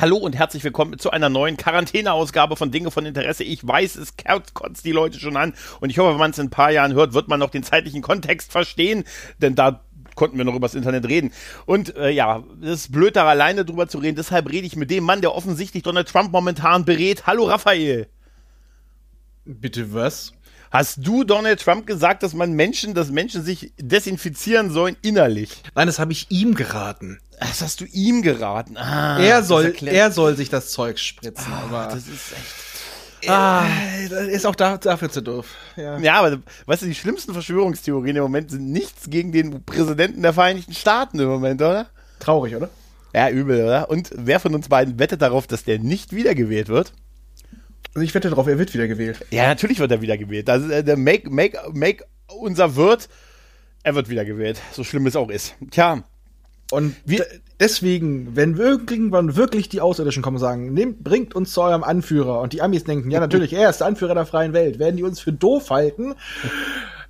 Hallo und herzlich willkommen zu einer neuen Quarantäneausgabe von Dinge von Interesse. Ich weiß, es kotzt die Leute schon an und ich hoffe, wenn man es in ein paar Jahren hört, wird man noch den zeitlichen Kontext verstehen, denn da konnten wir noch übers Internet reden. Und äh, ja, es ist blöd, da alleine drüber zu reden. Deshalb rede ich mit dem Mann, der offensichtlich Donald Trump momentan berät. Hallo Raphael. Bitte was? Hast du Donald Trump gesagt, dass man Menschen, dass Menschen sich desinfizieren sollen innerlich? Nein, das habe ich ihm geraten. Das hast du ihm geraten. Ah, er soll, er soll sich das Zeug spritzen. Ah, aber das ist echt. Ah, ist auch da, dafür zu doof. Ja. ja, aber weißt du, die schlimmsten Verschwörungstheorien im Moment sind nichts gegen den Präsidenten der Vereinigten Staaten im Moment, oder? Traurig, oder? Ja, übel, oder? Und wer von uns beiden wettet darauf, dass der nicht wiedergewählt wird? Also ich wette darauf, er wird wiedergewählt. Ja, natürlich wird er wiedergewählt. Also der Make, Make, Make unser Wirt, er wird wiedergewählt. So schlimm es auch ist. Tja, und wir, deswegen, wenn irgendwann wirklich die Außerirdischen kommen und sagen, nehmt, bringt uns zu eurem Anführer und die Amis denken, ja natürlich, er ist der Anführer der freien Welt, werden die uns für doof halten,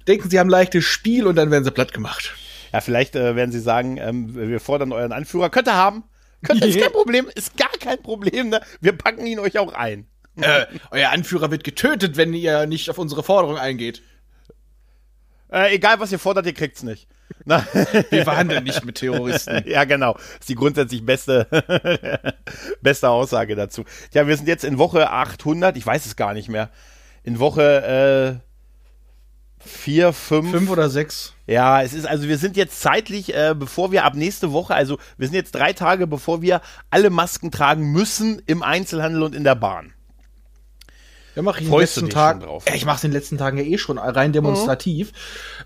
denken sie haben leichtes Spiel und dann werden sie platt gemacht. Ja, vielleicht äh, werden sie sagen, ähm, wir fordern euren Anführer, könnt ihr haben, könnt, ist kein Problem, ist gar kein Problem, ne? wir packen ihn euch auch ein. Äh, euer Anführer wird getötet, wenn ihr nicht auf unsere Forderung eingeht. Äh, egal, was ihr fordert, ihr kriegt's nicht. Na, wir verhandeln nicht mit Terroristen. ja, genau. Das ist die grundsätzlich beste, beste Aussage dazu. Ja, wir sind jetzt in Woche 800, ich weiß es gar nicht mehr. In Woche äh, 4, 5. 5 oder 6. Ja, es ist also, wir sind jetzt zeitlich, äh, bevor wir ab nächste Woche, also wir sind jetzt drei Tage, bevor wir alle Masken tragen müssen im Einzelhandel und in der Bahn. Ja, mache ich in den letzten Tagen. Ja, ich mache in den letzten Tagen ja eh schon rein demonstrativ.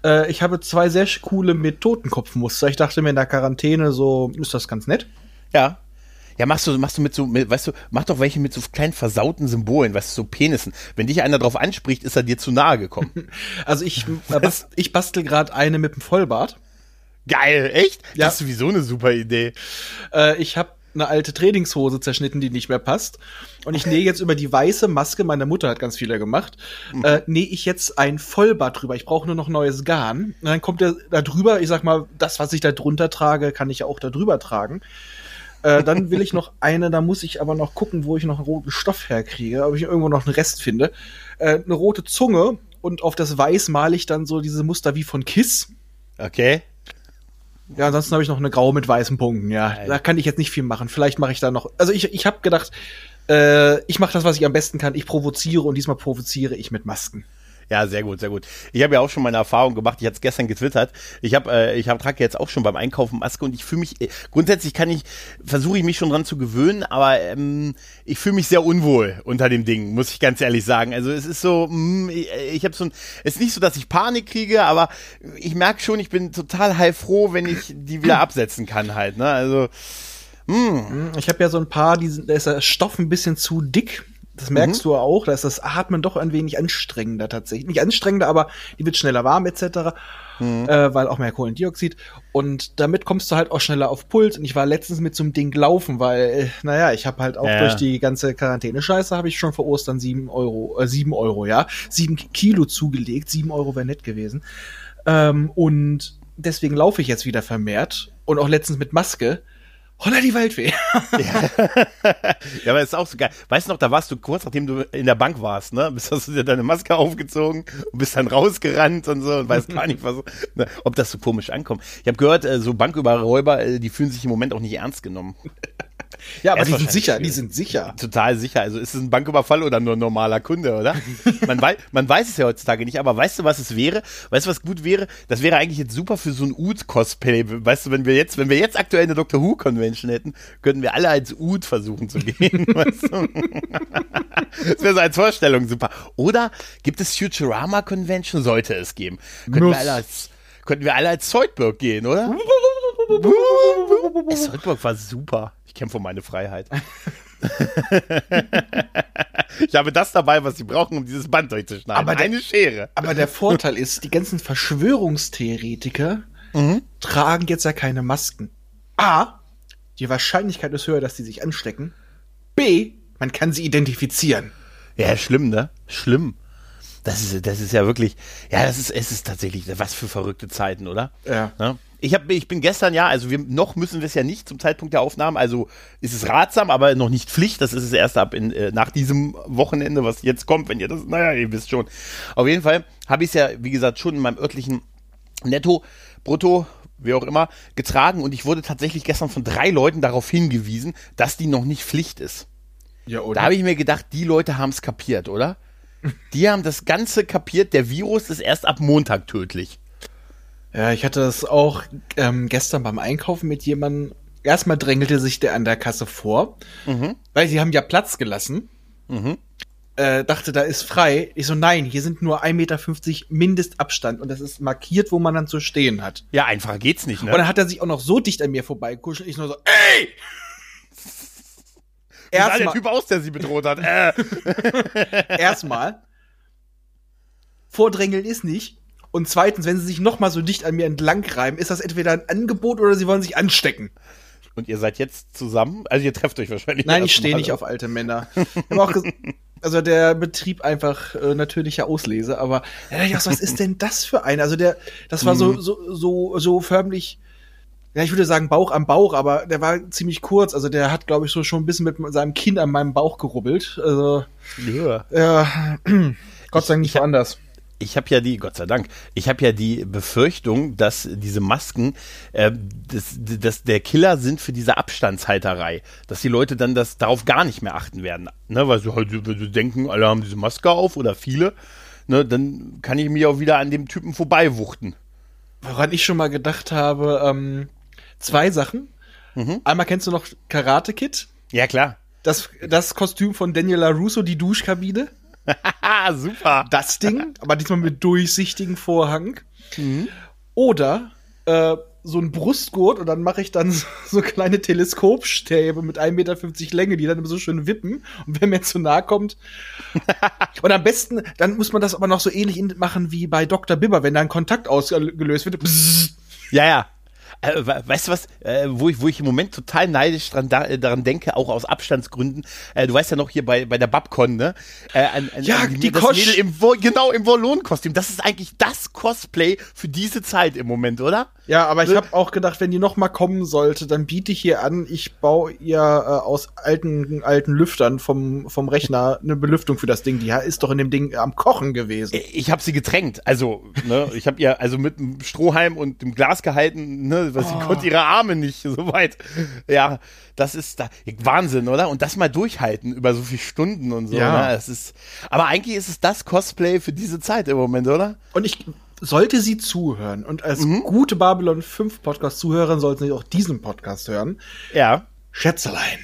Mhm. Äh, ich habe zwei sehr coole mit Totenkopfmuster. Ich dachte mir in der Quarantäne so ist das ganz nett. Ja. Ja, machst du, machst du mit so, mit, weißt du, mach doch welche mit so kleinen versauten Symbolen, weißt du, so Penissen. Wenn dich einer drauf anspricht, ist er dir zu nahe gekommen. also ich, äh, bast, ich bastel gerade eine mit dem Vollbart. Geil, echt? Ja. Das ist sowieso eine super Idee. Äh, ich habe eine alte Trainingshose zerschnitten, die nicht mehr passt. Und ich nähe jetzt über die weiße Maske, meine Mutter hat ganz viele gemacht, mhm. äh, nähe ich jetzt ein Vollbart drüber. Ich brauche nur noch neues Garn. Und dann kommt der da drüber, ich sag mal, das, was ich da drunter trage, kann ich ja auch da drüber tragen. Äh, dann will ich noch eine, da muss ich aber noch gucken, wo ich noch einen roten Stoff herkriege, ob ich irgendwo noch einen Rest finde. Äh, eine rote Zunge und auf das Weiß male ich dann so diese Muster wie von Kiss. Okay. Ja, ansonsten habe ich noch eine graue mit weißen Punkten, ja. Alter. Da kann ich jetzt nicht viel machen. Vielleicht mache ich da noch. Also ich, ich habe gedacht, äh, ich mache das, was ich am besten kann. Ich provoziere und diesmal provoziere ich mit Masken. Ja, sehr gut, sehr gut. Ich habe ja auch schon meine Erfahrung gemacht. Ich hatte es gestern getwittert. Ich habe, äh, ich habe trage jetzt auch schon beim Einkaufen Maske und ich fühle mich äh, grundsätzlich kann ich versuche ich mich schon dran zu gewöhnen, aber ähm, ich fühle mich sehr unwohl unter dem Ding, muss ich ganz ehrlich sagen. Also es ist so, mh, mm, ich, ich habe so ein, es ist nicht so, dass ich Panik kriege, aber ich merke schon, ich bin total heilfroh, wenn ich die wieder absetzen kann halt. Ne? Also mh. ich habe ja so ein paar, die sind, da ist der Stoff ein bisschen zu dick das merkst mhm. du auch, da ist das Atmen doch ein wenig anstrengender tatsächlich. Nicht anstrengender, aber die wird schneller warm etc. Mhm. Äh, weil auch mehr Kohlendioxid. Und damit kommst du halt auch schneller auf Puls. Und ich war letztens mit so einem Ding laufen, weil, äh, naja, ich habe halt auch ja. durch die ganze Quarantäne-Scheiße habe ich schon vor Ostern sieben Euro, äh, sieben Euro, ja, sieben Kilo zugelegt. Sieben Euro wäre nett gewesen. Ähm, und deswegen laufe ich jetzt wieder vermehrt und auch letztens mit Maske. Holla die Waldfee. ja. ja, aber ist auch so geil. Weißt du noch, da warst du kurz nachdem du in der Bank warst, ne? Bist hast du dir deine Maske aufgezogen und bist dann rausgerannt und so und weißt gar nicht, was, ne, ob das so komisch ankommt. Ich habe gehört, äh, so Banküberräuber, äh, die fühlen sich im Moment auch nicht ernst genommen. Ja, aber die sind sicher, die sind sicher. Total sicher. Also ist es ein Banküberfall oder nur ein normaler Kunde, oder? man, wei man weiß es ja heutzutage nicht, aber weißt du, was es wäre? Weißt du, was gut wäre? Das wäre eigentlich jetzt super für so ein Oud-Cosplay. Weißt du, wenn wir jetzt, wenn wir jetzt aktuell eine Doctor Who-Convention hätten, könnten wir alle als Oud versuchen zu gehen. weißt du? das wäre so als Vorstellung super. Oder gibt es Futurama Convention? Sollte es geben. Könnten wir alle als, könnten wir alle als Zoidberg gehen, oder? Zoidberg war super. Ich kämpfe um meine Freiheit. ich habe das dabei, was sie brauchen, um dieses Band durchzuschneiden. Aber der, Eine Schere. Aber der Vorteil ist, die ganzen Verschwörungstheoretiker mhm. tragen jetzt ja keine Masken. A, die Wahrscheinlichkeit ist höher, dass sie sich anstecken. B, man kann sie identifizieren. Ja, schlimm, ne? Schlimm. Das ist, das ist ja wirklich, ja, das ist, es ist tatsächlich, was für verrückte Zeiten, oder? Ja. ja? Ich, hab, ich bin gestern ja, also wir, noch müssen wir es ja nicht zum Zeitpunkt der Aufnahme, also ist es ratsam, aber noch nicht Pflicht. Das ist es erst ab in, äh, nach diesem Wochenende, was jetzt kommt, wenn ihr das, naja, ihr wisst schon. Auf jeden Fall habe ich es ja, wie gesagt, schon in meinem örtlichen Netto, Brutto, wie auch immer, getragen und ich wurde tatsächlich gestern von drei Leuten darauf hingewiesen, dass die noch nicht Pflicht ist. Ja, oder? Da habe ich mir gedacht, die Leute haben es kapiert, oder? Die haben das Ganze kapiert, der Virus ist erst ab Montag tödlich. Ja, ich hatte das auch ähm, gestern beim Einkaufen mit jemandem. Erstmal drängelte sich der an der Kasse vor, Mhm. weil sie haben ja Platz gelassen. Mhm. Äh, dachte, da ist frei. Ich so, nein, hier sind nur 1,50 Meter Mindestabstand und das ist markiert, wo man dann zu stehen hat. Ja, einfacher geht's nicht, Und ne? dann hat er sich auch noch so dicht an mir vorbeikuschelt. Ich nur so, ey! Sah der Erstmal, Typ aus, der sie bedroht hat. Äh. erstmal, Vordrängeln ist nicht. Und zweitens, wenn sie sich noch mal so dicht an mir entlang reiben, ist das entweder ein Angebot oder sie wollen sich anstecken. Und ihr seid jetzt zusammen? Also ihr trefft euch wahrscheinlich. Nein, ich stehe nicht auf alte Männer. Ich also der Betrieb einfach äh, natürliche Auslese, aber ja, da dachte ich auch so, was ist denn das für ein? Also der, das war so so so so förmlich. Ja, ich würde sagen Bauch am Bauch, aber der war ziemlich kurz. Also der hat, glaube ich, so schon ein bisschen mit seinem Kinn an meinem Bauch gerubbelt. Also Ja. ja, Gott sei Dank nicht woanders. Ich habe ja die, Gott sei Dank, ich habe ja die Befürchtung, dass diese Masken, äh, das, das der Killer sind für diese Abstandshalterei, dass die Leute dann das darauf gar nicht mehr achten werden, ne, weil sie halt sie denken, alle haben diese Maske auf oder viele, ne, dann kann ich mich auch wieder an dem Typen vorbeiwuchten. Woran ich schon mal gedacht habe, ähm, zwei Sachen. Einmal kennst du noch Karate Kid? Ja klar. Das, das Kostüm von Daniel LaRusso, die Duschkabine. Super. das Ding, aber diesmal mit durchsichtigem Vorhang. Oder äh, so ein Brustgurt und dann mache ich dann so, so kleine Teleskopstäbe mit 1,50 Meter Länge, die dann immer so schön wippen. Und wenn mir zu nahe kommt. und am besten, dann muss man das aber noch so ähnlich machen wie bei Dr. Bibber, wenn da ein Kontakt ausgelöst wird. Bzzz. Ja, ja. Äh, we- weißt du was, äh, wo, ich, wo ich im Moment total neidisch dran, da, äh, daran denke, auch aus Abstandsgründen. Äh, du weißt ja noch hier bei, bei der Babcon, ne? Äh, an, an, Ja, an die das Kosch. Im, genau, im Wallon-Kostüm. Das ist eigentlich das Cosplay für diese Zeit im Moment, oder? Ja, aber ich habe auch gedacht, wenn die noch mal kommen sollte, dann biete ich hier an, ich baue ihr äh, aus alten alten Lüftern vom vom Rechner eine Belüftung für das Ding. Die ist doch in dem Ding am Kochen gewesen. Ich habe sie getränkt. Also, ne, ich habe ihr also mit einem Strohhalm und dem Glas gehalten, ne, weil sie konnte ihre Arme nicht so weit. Ja, das ist da Wahnsinn, oder? Und das mal durchhalten über so viele Stunden und so, Ja. ne? Es ist aber eigentlich ist es das Cosplay für diese Zeit im Moment, oder? Und ich sollte sie zuhören und als gute Babylon 5 Podcast Zuhörerin sollten sie auch diesen Podcast hören. Ja. Schätzelein.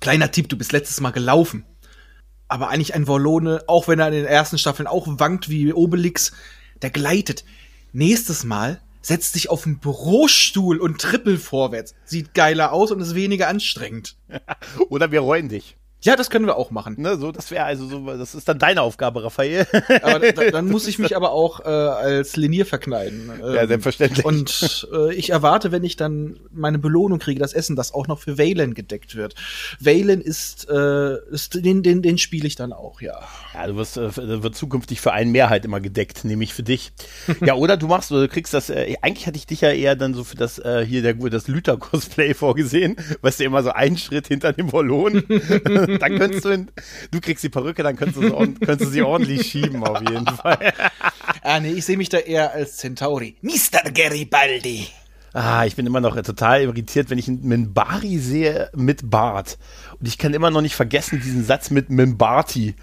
Kleiner Tipp, du bist letztes Mal gelaufen. Aber eigentlich ein Wollone, auch wenn er in den ersten Staffeln auch wankt wie Obelix, der gleitet. Nächstes Mal setzt dich auf einen Bürostuhl und trippel vorwärts. Sieht geiler aus und ist weniger anstrengend. Oder wir reuen dich. Ja, das können wir auch machen. Ne, so, das wäre also so, das ist dann deine Aufgabe, Raphael. Aber da, dann muss ich mich aber auch äh, als Linier verkleiden. Ähm, Ja, selbstverständlich. Und äh, ich erwarte, wenn ich dann meine Belohnung kriege, das Essen, das auch noch für Valen gedeckt wird. Valen ist, äh, ist den, den, den spiele ich dann auch, ja. Ja, du wirst, äh, wird zukünftig für einen Mehrheit immer gedeckt, nämlich für dich. Ja, oder du machst, oder du kriegst das, äh, eigentlich hatte ich dich ja eher dann so für das, äh, hier der, das Lüter-Cosplay vorgesehen, weißt du, immer so einen Schritt hinter dem Ballon. dann könntest du, in, du kriegst die Perücke, dann könntest du, sie ord- könntest du sie ordentlich schieben, auf jeden Fall. Ah, nee, ich sehe mich da eher als Centauri. Mr. Garibaldi. Ah, ich bin immer noch äh, total irritiert, wenn ich einen Minbari sehe mit Bart. Und ich kann immer noch nicht vergessen diesen Satz mit Minbarti.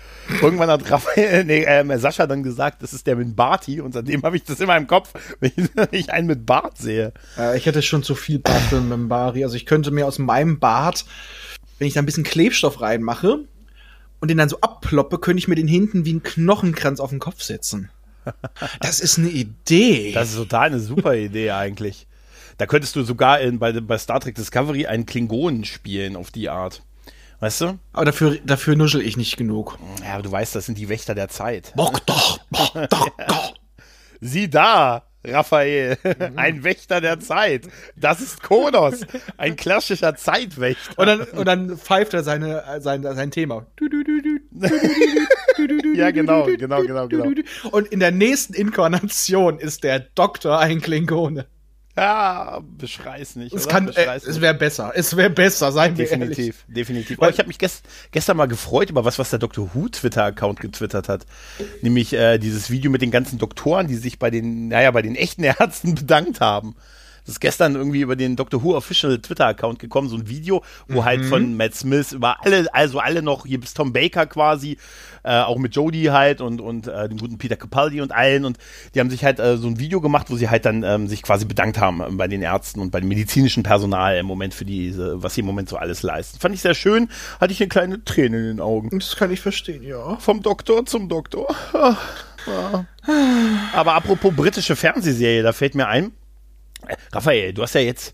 Irgendwann hat Raphael, nee, ähm, Sascha dann gesagt, das ist der Minbarti und seitdem habe ich das immer im Kopf, wenn ich, wenn ich einen mit Bart sehe. Äh, ich hätte schon zu viel Bart für einen Membari. Also ich könnte mir aus meinem Bart, wenn ich da ein bisschen Klebstoff reinmache und den dann so abploppe, könnte ich mir den hinten wie einen Knochenkranz auf den Kopf setzen. Das ist eine Idee. Das ist total eine super Idee eigentlich. Da könntest du sogar in, bei, bei Star Trek Discovery einen Klingonen spielen auf die Art. Weißt du? Aber dafür, dafür nuschel ich nicht genug. Ja, aber du weißt, das sind die Wächter der Zeit. Bock doch, bock doch, doch. Sieh da, Raphael, ein Wächter der Zeit. Das ist Konos, ein klassischer Zeitwächter. Und dann, und dann pfeift er seine, sein, sein Thema. Ja, genau, genau, genau, genau. Und in der nächsten Inkarnation ist der Doktor ein Klingone. Ja, beschrei's nicht. Es, kann, äh, es wäre besser. Es wäre besser, seien wir Definitiv, definitiv. Aber ich habe mich gest, gestern mal gefreut über was, was der Dr. Who Twitter-Account getwittert hat. Nämlich äh, dieses Video mit den ganzen Doktoren, die sich bei den, naja, bei den echten Ärzten bedankt haben. Das ist gestern irgendwie über den Doctor Who Official Twitter-Account gekommen, so ein Video, wo halt mhm. halt von Matt Smith über alle, also alle noch, hier bis Tom Baker quasi, äh, auch mit Jodie halt und, und äh, dem guten Peter Capaldi und allen und die haben sich halt äh, so ein Video gemacht, wo sie halt dann ähm, sich quasi bedankt haben äh, bei den Ärzten und bei dem medizinischen Personal im Moment für diese, was sie im Moment so alles leisten. Fand ich sehr schön, hatte ich eine kleine Träne in den Augen. Das kann ich verstehen, ja. Vom Doktor zum Doktor. Ja. Aber apropos britische Fernsehserie, da fällt mir ein, Raphael, du hast ja jetzt,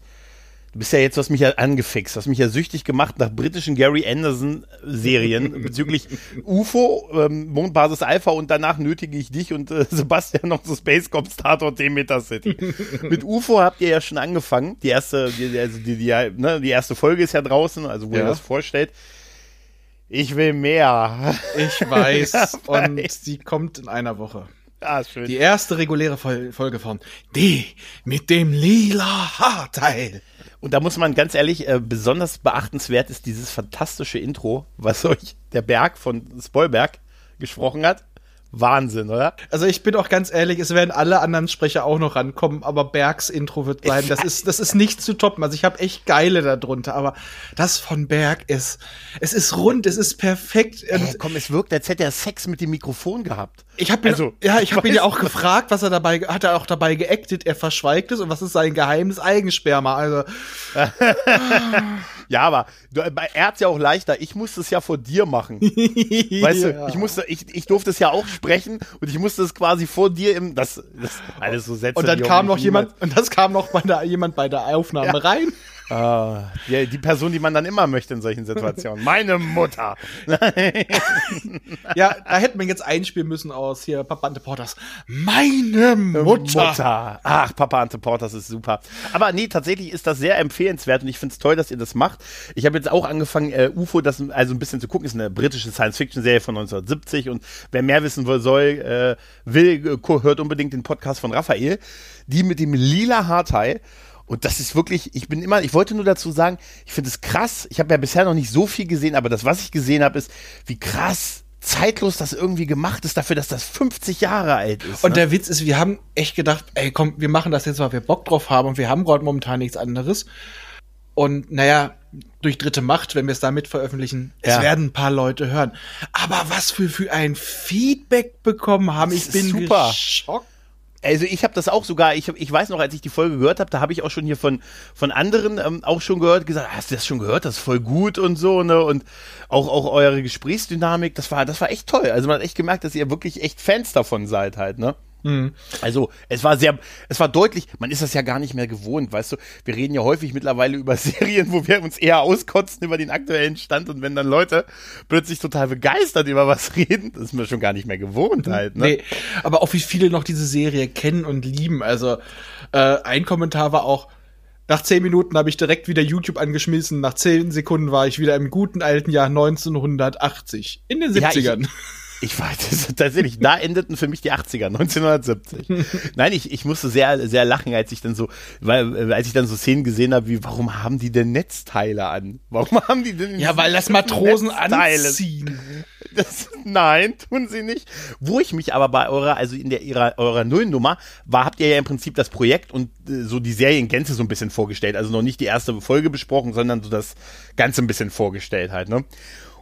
du bist ja jetzt, du hast mich ja angefixt, hast mich ja süchtig gemacht nach britischen Gary Anderson Serien bezüglich UFO, ähm, Mondbasis Alpha und danach nötige ich dich und äh, Sebastian noch zu Space Cops Tatort Demeter City. Mit UFO habt ihr ja schon angefangen. Die erste, die, also die, die, ne, die erste Folge ist ja draußen, also wo ja. ihr das vorstellt. Ich will mehr. Ich weiß. und sie kommt in einer Woche. Ah, schön. Die erste reguläre Folge von Die mit dem lila Haarteil. Und da muss man ganz ehrlich, äh, besonders beachtenswert ist dieses fantastische Intro, was euch der Berg von Spoilberg gesprochen hat. Wahnsinn, oder? Also ich bin auch ganz ehrlich, es werden alle anderen Sprecher auch noch rankommen, aber Bergs Intro wird bleiben. Das ist, das ist nicht zu toppen. Also ich habe echt geile darunter, aber das von Berg ist, es ist rund, es ist perfekt. Hey, komm, es wirkt, als hätte er Sex mit dem Mikrofon gehabt. Ich habe also, ja, ich habe ihn ja auch gefragt, was er dabei, hat er auch dabei geactet, er verschweigt es und was ist sein geheimes Eigensperma, also. Ja, aber du, er hat's ja auch leichter. Ich musste es ja vor dir machen. weißt ja. du, ich musste, ich, ich durfte es ja auch sprechen und ich musste es quasi vor dir im, das, das alles so Sätze. Und dann kam noch jemand, und das kam noch bei der, jemand bei der Aufnahme ja. rein. Ah, die, die, Person, die man dann immer möchte in solchen Situationen. Meine Mutter. ja, da hätten wir jetzt einspielen müssen aus hier Papa Ante Porters. Meine Mutter. Mutter. Ach, Papa Ante Porters ist super. Aber nee, tatsächlich ist das sehr empfehlenswert und ich finde es toll, dass ihr das macht. Ich habe jetzt auch angefangen, äh, UFO, das also ein bisschen zu gucken. Ist eine britische Science-Fiction-Serie von 1970 und wer mehr wissen will, soll, äh, will, äh, hört unbedingt den Podcast von Raphael. Die mit dem lila Haarteil. Und das ist wirklich, ich bin immer, ich wollte nur dazu sagen, ich finde es krass. Ich habe ja bisher noch nicht so viel gesehen, aber das, was ich gesehen habe, ist, wie krass zeitlos das irgendwie gemacht ist, dafür, dass das 50 Jahre alt ist. Und ne? der Witz ist, wir haben echt gedacht, ey, komm, wir machen das jetzt, weil wir Bock drauf haben und wir haben gerade momentan nichts anderes. Und naja, durch dritte Macht, wenn wir es damit veröffentlichen, ja. es werden ein paar Leute hören. Aber was für, für ein Feedback bekommen haben, ich bin super. geschockt also ich habe das auch sogar, ich, hab, ich weiß noch, als ich die Folge gehört habe, da habe ich auch schon hier von, von anderen ähm, auch schon gehört, gesagt, hast du das schon gehört, das ist voll gut und so, ne? Und auch, auch eure Gesprächsdynamik, das war, das war echt toll. Also man hat echt gemerkt, dass ihr wirklich echt Fans davon seid halt, ne? Mhm. Also es war sehr, es war deutlich, man ist das ja gar nicht mehr gewohnt, weißt du. Wir reden ja häufig mittlerweile über Serien, wo wir uns eher auskotzen über den aktuellen Stand und wenn dann Leute plötzlich total begeistert über was reden, das ist mir schon gar nicht mehr gewohnt halt. Ne? Nee, aber auch wie viele noch diese Serie kennen und lieben. Also äh, ein Kommentar war auch, nach zehn Minuten habe ich direkt wieder YouTube angeschmissen. Nach zehn Sekunden war ich wieder im guten alten Jahr 1980. In den 70ern. Ja, ich, ich weiß, tatsächlich, da endeten für mich die 80er, 1970. Nein, ich, ich musste sehr, sehr lachen, als ich dann so, weil, als ich dann so Szenen gesehen habe, wie, warum haben die denn Netzteile an? Warum haben die denn Ja, weil das Matrosen Netzteile? anziehen. Das, nein, tun sie nicht. Wo ich mich aber bei eurer, also in der ihrer, eurer Nullnummer, war, habt ihr ja im Prinzip das Projekt und äh, so die Serie in Gänze so ein bisschen vorgestellt. Also noch nicht die erste Folge besprochen, sondern so das Ganze ein bisschen vorgestellt halt, ne?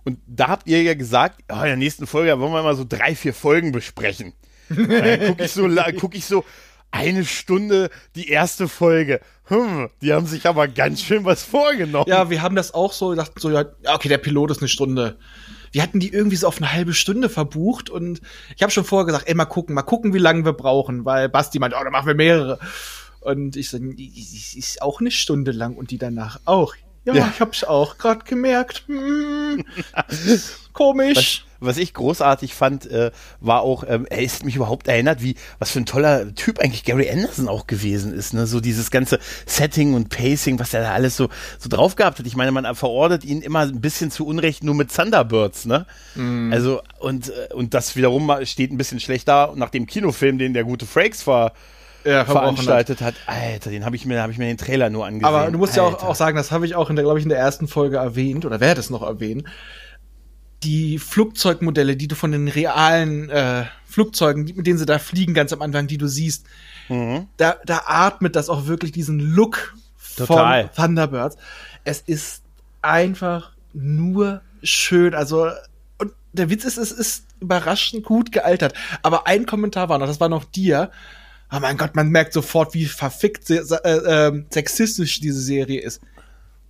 Und da habt ihr ja gesagt, oh, in der nächsten Folge wollen wir mal so drei, vier Folgen besprechen. gucke ich, so, guck ich so, eine Stunde die erste Folge. Hm, die haben sich aber ganz schön was vorgenommen. Ja, wir haben das auch so gedacht, so, ja, okay, der Pilot ist eine Stunde. Wir hatten die irgendwie so auf eine halbe Stunde verbucht und ich habe schon vorher gesagt, ey, mal gucken, mal gucken, wie lange wir brauchen, weil Basti meint, oh, dann machen wir mehrere. Und ich so, ist auch eine Stunde lang und die danach auch. Ja, ja. ich hab's auch gerade gemerkt. Hm, komisch. Was, was, ich großartig fand, äh, war auch, ähm, er ist mich überhaupt erinnert, wie, was für ein toller Typ eigentlich Gary Anderson auch gewesen ist, ne? So dieses ganze Setting und Pacing, was er da alles so, so drauf gehabt hat. Ich meine, man verordnet ihn immer ein bisschen zu Unrecht nur mit Thunderbirds, ne? Mm. Also, und, äh, und das wiederum steht ein bisschen schlecht da nach dem Kinofilm, den der gute Frakes war ja, veranstaltet hat. Alter, den habe ich mir, habe ich mir den Trailer nur angesehen. Aber du musst Alter. ja auch, auch sagen, das habe ich auch in der, glaube ich, in der ersten Folge erwähnt oder werde es noch erwähnen. Die Flugzeugmodelle, die du von den realen äh, Flugzeugen, mit denen sie da fliegen, ganz am Anfang, die du siehst, mhm. da, da atmet das auch wirklich diesen Look Total. von Thunderbirds. Es ist einfach nur schön. Also, und der Witz ist, es ist überraschend gut gealtert. Aber ein Kommentar war noch, das war noch dir. Oh mein Gott, man merkt sofort, wie verfickt äh, äh, sexistisch diese Serie ist.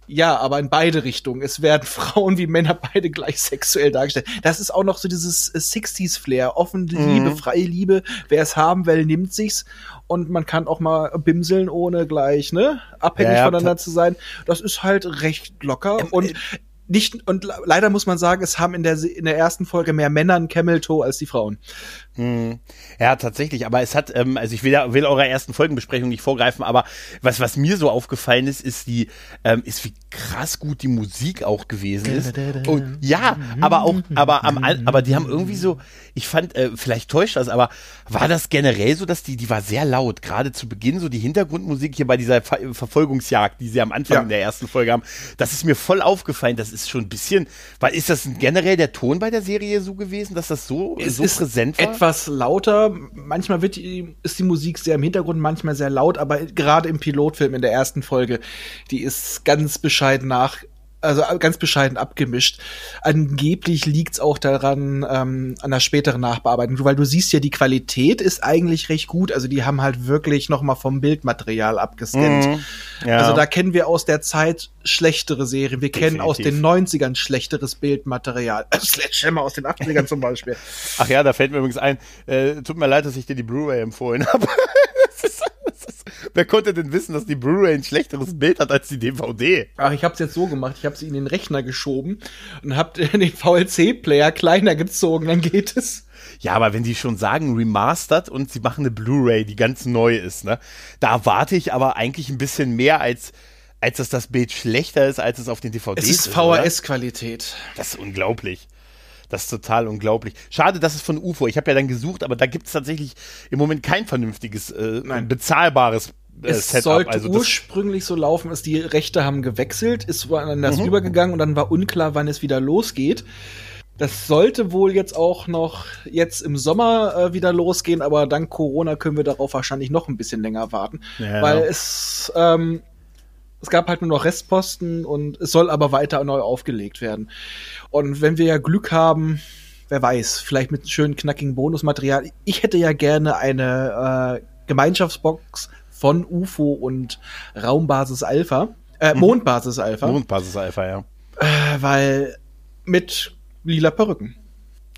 Ja, aber in beide Richtungen. Es werden Frauen wie Männer beide gleich sexuell dargestellt. Das ist auch noch so dieses 60s-Flair. Äh, Offene mhm. Liebe, freie Liebe. Wer es haben will, nimmt sich's. Und man kann auch mal bimseln, ohne gleich, ne? Abhängig ja, voneinander zu sein. Das ist halt recht locker. Ähm, und äh, nicht, und leider muss man sagen, es haben in der, in der ersten Folge mehr Männer ein Camel Toe als die Frauen. Hm. Ja, tatsächlich. Aber es hat, ähm, also ich will, will eurer ersten Folgenbesprechung nicht vorgreifen, aber was, was mir so aufgefallen ist, ist die, ähm, ist wie krass gut die Musik auch gewesen ist. Und ja, aber auch, aber am, aber die haben irgendwie so, ich fand, äh, vielleicht täuscht das, aber war das generell so, dass die, die war sehr laut, gerade zu Beginn, so die Hintergrundmusik hier bei dieser Ver Verfolgungsjagd, die sie am Anfang ja. in der ersten Folge haben, das ist mir voll aufgefallen, das ist schon ein bisschen, weil ist das generell der Ton bei der Serie so gewesen, dass das so, es so präsent war? Etwas lauter. Manchmal wird die, ist die Musik sehr im Hintergrund, manchmal sehr laut, aber gerade im Pilotfilm in der ersten Folge, die ist ganz bescheiden nach also ganz bescheiden abgemischt. Angeblich liegt's auch daran, ähm, an der späteren Nachbearbeitung, weil du siehst ja, die Qualität ist eigentlich recht gut. Also die haben halt wirklich noch mal vom Bildmaterial abgescannt. Mhm, ja. Also da kennen wir aus der Zeit schlechtere Serien. Wir kennen aus den 90ern schlechteres Bildmaterial. Sledgehammer aus den 80ern zum Beispiel. Ach ja, da fällt mir übrigens ein, äh, tut mir leid, dass ich dir die Blu-ray empfohlen habe. Wer konnte denn wissen, dass die Blu-ray ein schlechteres Bild hat als die DVD? Ach, ich habe es jetzt so gemacht. Ich habe sie in den Rechner geschoben und habe den VLC-Player kleiner gezogen. Dann geht es. Ja, aber wenn die schon sagen remastered und sie machen eine Blu-ray, die ganz neu ist, ne, da erwarte ich aber eigentlich ein bisschen mehr als als dass das Bild schlechter ist, als es auf den DVDs ist. Es ist VHS-Qualität. Das ist unglaublich. Das ist total unglaublich. Schade, dass es von UFO. Ich habe ja dann gesucht, aber da gibt es tatsächlich im Moment kein vernünftiges, äh, bezahlbares äh, es Setup. sollte also ursprünglich so laufen, dass die Rechte haben gewechselt, ist woanders mhm. übergegangen und dann war unklar, wann es wieder losgeht. Das sollte wohl jetzt auch noch jetzt im Sommer äh, wieder losgehen, aber dank Corona können wir darauf wahrscheinlich noch ein bisschen länger warten, ja. weil es ähm, es gab halt nur noch Restposten und es soll aber weiter neu aufgelegt werden. Und wenn wir ja Glück haben, wer weiß, vielleicht mit schönen knackigen Bonusmaterial. Ich hätte ja gerne eine äh, Gemeinschaftsbox von UFO und Raumbasis Alpha. Äh, mhm. Mondbasis Alpha. Mondbasis Alpha, ja. Äh, weil mit lila Perücken.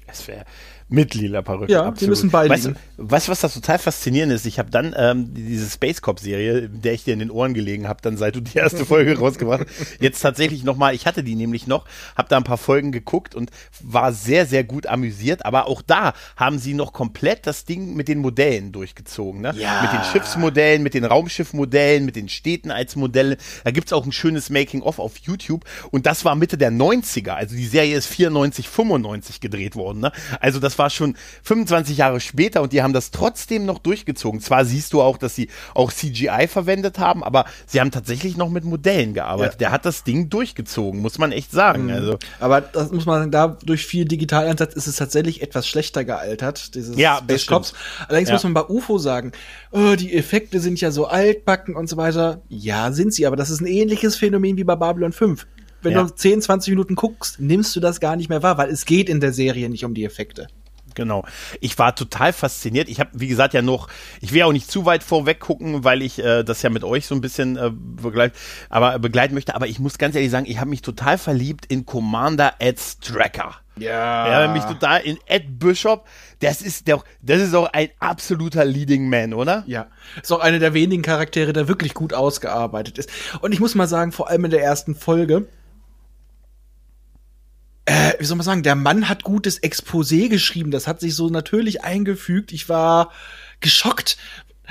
Es wäre mit lila Perücke. Ja, absolut. die müssen beide. Weißt, weißt du, was das total faszinierend ist? Ich habe dann ähm, diese Space Cop Serie, der ich dir in den Ohren gelegen habe, dann seit du die erste Folge rausgebracht hast, jetzt tatsächlich nochmal, ich hatte die nämlich noch, habe da ein paar Folgen geguckt und war sehr, sehr gut amüsiert, aber auch da haben sie noch komplett das Ding mit den Modellen durchgezogen. Ne? Ja. Mit den Schiffsmodellen, mit den Raumschiffmodellen, mit den Städten als Modelle. Da gibt's auch ein schönes Making-of auf YouTube und das war Mitte der 90er, also die Serie ist 94, 95 gedreht worden. Ne? Also das war schon 25 Jahre später und die haben das trotzdem noch durchgezogen. Zwar siehst du auch, dass sie auch CGI verwendet haben, aber sie haben tatsächlich noch mit Modellen gearbeitet. Ja. Der hat das Ding durchgezogen, muss man echt sagen. Mhm. Also. Aber das muss man sagen, da durch viel Digitaleinsatz ist es tatsächlich etwas schlechter gealtert, dieses ja, Space Cops. Allerdings ja. muss man bei UFO sagen, oh, die Effekte sind ja so altbacken und so weiter. Ja, sind sie, aber das ist ein ähnliches Phänomen wie bei Babylon 5 wenn ja. du 10, 20 Minuten guckst, nimmst du das gar nicht mehr wahr, weil es geht in der Serie nicht um die Effekte. Genau. Ich war total fasziniert. Ich habe, wie gesagt, ja noch, ich will auch nicht zu weit vorweg gucken, weil ich äh, das ja mit euch so ein bisschen äh, begleit, aber, begleiten möchte. Aber ich muss ganz ehrlich sagen, ich habe mich total verliebt in Commander Ed Stracker. Ja. Ja, mich total in Ed Bishop. Das ist doch, das ist auch ein absoluter Leading Man, oder? Ja. Ist auch einer der wenigen Charaktere, der wirklich gut ausgearbeitet ist. Und ich muss mal sagen, vor allem in der ersten Folge, äh, wie soll man sagen, der Mann hat gutes Exposé geschrieben. Das hat sich so natürlich eingefügt. Ich war geschockt.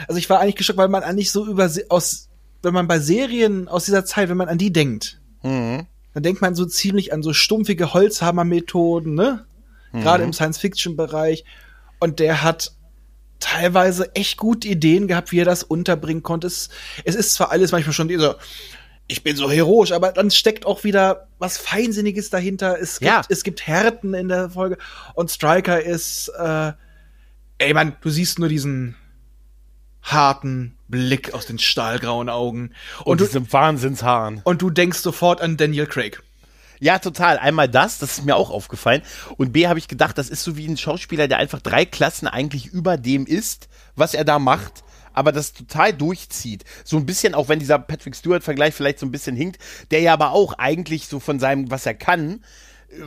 Also ich war eigentlich geschockt, weil man eigentlich so über aus, wenn man bei Serien aus dieser Zeit, wenn man an die denkt, mhm. dann denkt man so ziemlich an so stumpfige Holzhammer-Methoden, ne? Mhm. Gerade im Science-Fiction-Bereich. Und der hat teilweise echt gute Ideen gehabt, wie er das unterbringen konnte. Es, es ist zwar alles manchmal schon dieser, ich bin so heroisch, aber dann steckt auch wieder was Feinsinniges dahinter. Es gibt, Ja. es gibt Härten in der Folge und Striker ist, äh, ey Mann, du siehst nur diesen harten Blick aus den stahlgrauen Augen Und, und, du, diese Wahnsinnshaaren. und du denkst sofort an Daniel Craig. Ja, total. Einmal das, das ist mir auch aufgefallen. Und B habe ich gedacht, das ist so wie ein Schauspieler, der einfach drei Klassen eigentlich über dem ist, was er da macht, aber das total durchzieht. So ein bisschen, auch wenn dieser Patrick Stewart-Vergleich vielleicht so ein bisschen hinkt, der ja aber auch eigentlich so von seinem, was er kann,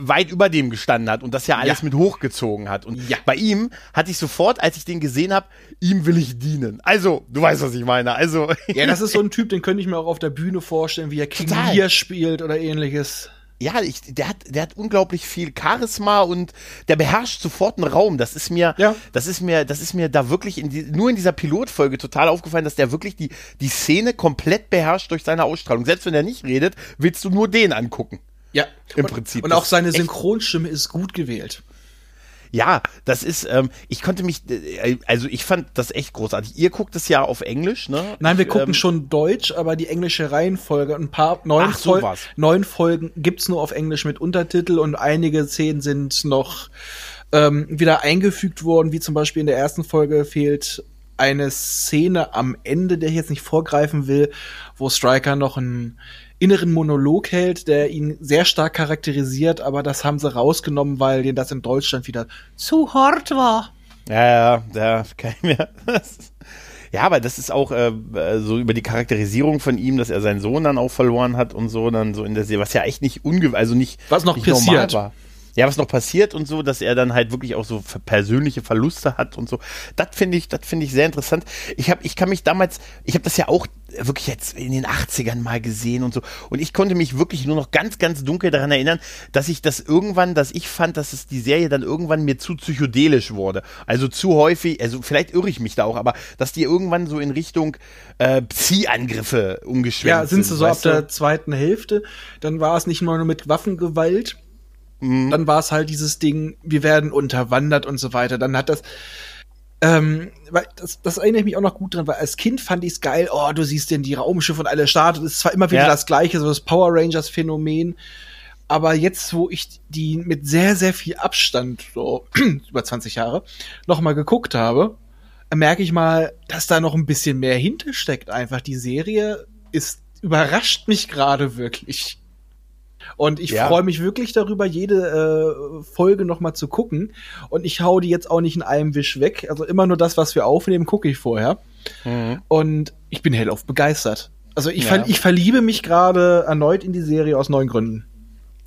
weit über dem gestanden hat und das ja alles Ja. mit hochgezogen hat. Und Ja. bei ihm hatte ich sofort, als ich den gesehen habe, ihm will ich dienen. Also, du weißt, was ich meine. Also, Ja, das ist so ein Typ, den könnte ich mir auch auf der Bühne vorstellen, wie er. Lear spielt oder ähnliches. Ja, ich, der hat, der hat unglaublich viel Charisma und der beherrscht sofort einen Raum. Das ist mir, Ja. das ist mir, das ist mir da wirklich in die, nur in dieser Pilotfolge total aufgefallen, dass der wirklich die, die Szene komplett beherrscht durch seine Ausstrahlung. Selbst wenn er nicht redet, willst du nur den angucken. Ja, Im und, Prinzip. Und auch seine Synchronstimme ist gut gewählt. Ja, das ist, ähm, ich konnte mich, äh, also ich fand das echt großartig. Ihr guckt es ja auf Englisch, ne? Nein, wir Ich, gucken ähm, schon Deutsch, aber die englische Reihenfolge, ein paar neun, Ach, Fol neun Folgen gibt's nur auf Englisch mit Untertitel und einige Szenen sind noch ähm, wieder eingefügt worden, wie zum Beispiel in der ersten Folge fehlt eine Szene am Ende, der ich jetzt nicht vorgreifen will, wo Striker noch einen inneren Monolog hält, der ihn sehr stark charakterisiert, aber das haben sie rausgenommen, weil denen das in Deutschland wieder zu hart war. Ja, ja, da kann ich mir. Ja, aber das ist auch äh, so über die Charakterisierung von ihm, dass er seinen Sohn dann auch verloren hat und so, dann so in der Serie, was ja echt nicht unge also nicht, Was noch nicht passiert. war. Ja, was noch passiert und so, dass er dann halt wirklich auch so persönliche Verluste hat und so. Das finde ich, das finde ich sehr interessant. Ich habe, ich kann mich damals, ich habe das ja auch wirklich jetzt in den 80ern mal gesehen und so. Und ich konnte mich wirklich nur noch ganz, ganz dunkel daran erinnern, dass ich das irgendwann, dass ich fand, dass es die Serie dann irgendwann mir zu psychedelisch wurde. Also zu häufig, also vielleicht irre ich mich da auch, aber dass die irgendwann so in Richtung äh, Psi-Angriffe umgeschwenkt Ja, sind sie so ab der zweiten Hälfte. Dann war es nicht nur mit Waffengewalt. Mhm. Dann war es halt dieses Ding, wir werden unterwandert und so weiter. Dann hat das, ähm, weil das, das erinnere ich mich auch noch gut dran, weil als Kind fand ich es geil, oh, du siehst denn die Raumschiffe und alle startet. Es ist zwar immer wieder Ja. das gleiche, so das Power Rangers Phänomen. Aber jetzt, wo ich die mit sehr, sehr viel Abstand, so über 20 Jahre, noch mal geguckt habe, merke ich mal, dass da noch ein bisschen mehr hintersteckt. Einfach die Serie ist überrascht mich gerade wirklich. Und ich Ja. freue mich wirklich darüber, jede äh, Folge noch mal zu gucken. Und ich hau die jetzt auch nicht in einem Wisch weg. Also immer nur das, was wir aufnehmen, gucke ich vorher. Mhm. Und ich bin hellauf begeistert. Also ich, Ja. ver ich verliebe mich gerade erneut in die Serie aus neuen Gründen.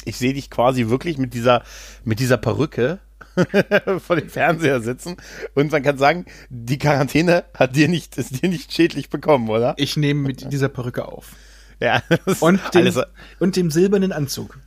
ich sehe dich quasi wirklich mit dieser, mit dieser Perücke vor dem Fernseher sitzen und man kann sagen, die Quarantäne hat dir nicht, ist dir nicht schädlich bekommen, oder? Ich nehme mit dieser Perücke auf. Ja, Und dem, alles, und dem silbernen Anzug.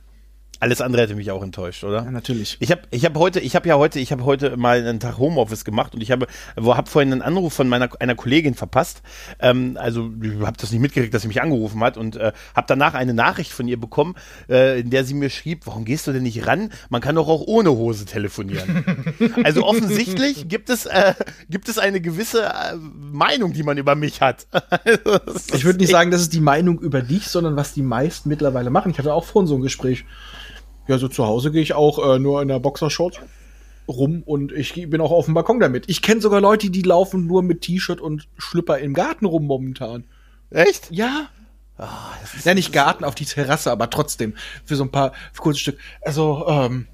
Alles andere hätte mich auch enttäuscht, oder? Ja, natürlich. Ich habe ich hab heute, ich habe ja heute, ich habe heute mal einen Tag Homeoffice gemacht und ich habe, wo habe vorhin einen Anruf von meiner einer Kollegin verpasst. Ähm, also habe das nicht mitgekriegt, dass sie mich angerufen hat und äh, habe danach eine Nachricht von ihr bekommen, äh, in der sie mir schrieb, warum gehst du denn nicht ran? Man kann doch auch ohne Hose telefonieren. also offensichtlich gibt es äh, gibt es eine gewisse äh, Meinung, die man über mich hat. Also, Ich würde nicht sagen, das ist die Meinung über dich, sondern was die meisten mittlerweile machen. Ich hatte auch vorhin so ein Gespräch. Ja, so zu Hause gehe ich auch äh, nur in der Boxershorts rum und ich bin auch auf dem Balkon damit. Ich kenne sogar Leute, die laufen nur mit T-Shirt und Schlüpper im Garten rum momentan. echt? Ja. ja, nicht Garten auf die Terrasse, aber trotzdem für so ein paar kurze Stück. Also, ähm,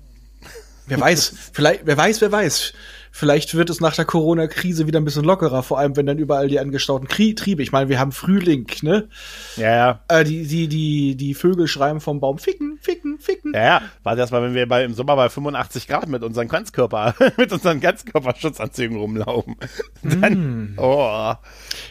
wer weiß, vielleicht, wer weiß, wer weiß. Vielleicht wird es nach der Corona-Krise wieder ein bisschen lockerer, vor allem wenn dann überall die angestauten Krie Triebe. Ich meine, wir haben Frühling, ne? Ja, ja. Äh, die, die, die, die Vögel schreiben vom Baum, ficken, ficken, ficken. Ja, ja, warte erst mal, wenn wir bei, im Sommer bei 85 Grad mit unseren Ganzkörper, mit unseren Ganzkörperschutzanzügen rumlaufen. Dann, oh,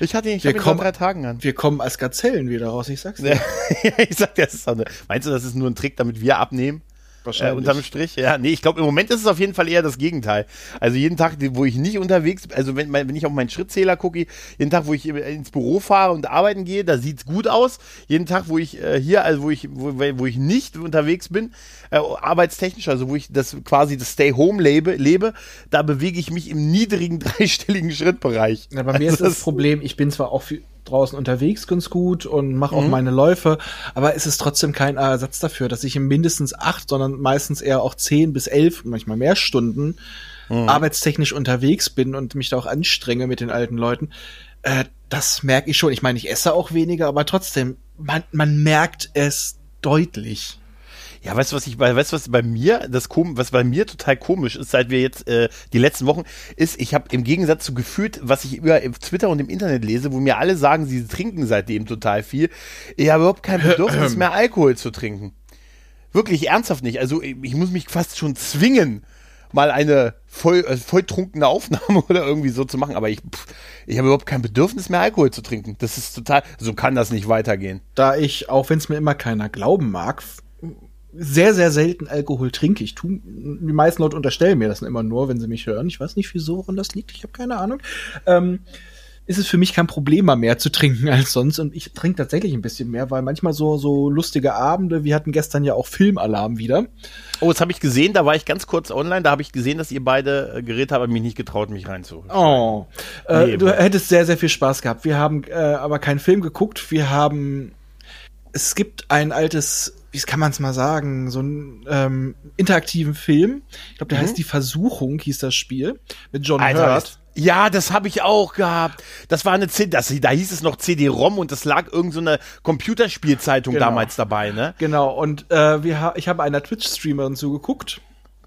ich hatte ihn, ich Wir kommen- drei Tagen an. Wir kommen als Gazellen wieder raus, ich sag's dir. Ja, ich sag dir, das ist doch eine, meinst du, das ist nur ein Trick, damit wir abnehmen? Wahrscheinlich. Äh, unterm Strich, ja. Nee, ich glaube, im Moment ist es auf jeden Fall eher das Gegenteil. Also jeden Tag, wo ich nicht unterwegs bin, also wenn, wenn ich auf meinen Schrittzähler gucke, jeden Tag, wo ich ins Büro fahre und arbeiten gehe, da sieht es gut aus. Jeden Tag, wo ich äh, hier, also wo ich, wo, wo ich nicht unterwegs bin, äh, arbeitstechnisch, also wo ich das quasi das Stay Home lebe, lebe, da bewege ich mich im niedrigen dreistelligen Schrittbereich. Ja, bei mir also ist das, das Problem, ich bin zwar auch für, draußen unterwegs ganz gut und mache auch mhm. meine Läufe, aber es ist trotzdem kein Ersatz dafür, dass ich in mindestens acht, sondern meistens eher auch zehn bis elf, manchmal mehr Stunden mhm. arbeitstechnisch unterwegs bin und mich da auch anstrenge mit den alten Leuten. Äh, das merke ich schon. Ich meine, ich esse auch weniger, aber trotzdem, man, man merkt es deutlich. Ja, weißt du, was ich, weißt du, was bei mir, das was bei mir total komisch ist, seit wir jetzt äh, die letzten Wochen, ist, ich habe im Gegensatz zu gefühlt, was ich über Twitter und im Internet lese, wo mir alle sagen, sie trinken seitdem total viel, ich habe überhaupt kein Bedürfnis mehr Alkohol zu trinken. Wirklich ernsthaft nicht. Also ich muss mich fast schon zwingen, mal eine voll, äh, voll trunkene Aufnahme oder irgendwie so zu machen. Aber ich, pff, ich habe überhaupt kein Bedürfnis mehr, Alkohol zu trinken. Das ist total, so kann das nicht weitergehen. Da ich, auch wenn es mir immer keiner glauben mag, sehr, sehr selten Alkohol trinke. Ich tu, die meisten Leute unterstellen mir das immer nur, wenn sie mich hören. Ich weiß nicht, wieso woran das liegt. Ich habe keine Ahnung. Ähm, ist es für mich kein Problem mal mehr zu trinken als sonst. Und ich trinke tatsächlich ein bisschen mehr, weil manchmal so, so lustige Abende, wir hatten gestern ja auch Filmalarm wieder. Oh, das habe ich gesehen, da war ich ganz kurz online, da habe ich gesehen, dass ihr beide äh, Geräte habt, aber mich nicht getraut, mich reinzuholen. Oh, äh, nee, du hättest sehr, sehr viel Spaß gehabt. Wir haben äh, aber keinen Film geguckt, wir haben es gibt ein altes wie kann man es mal sagen, so einen ähm, interaktiven Film. Ich glaube, der mhm. heißt Die Versuchung, hieß das Spiel, mit John Alter, Hurt. Ja, das habe ich auch gehabt. Das war eine C das, da hieß es noch CD-ROM und das lag irgend so eine Computerspielzeitung genau. damals dabei, ne? Genau, und äh, wir ich habe einer Twitch-Streamerin zugeguckt.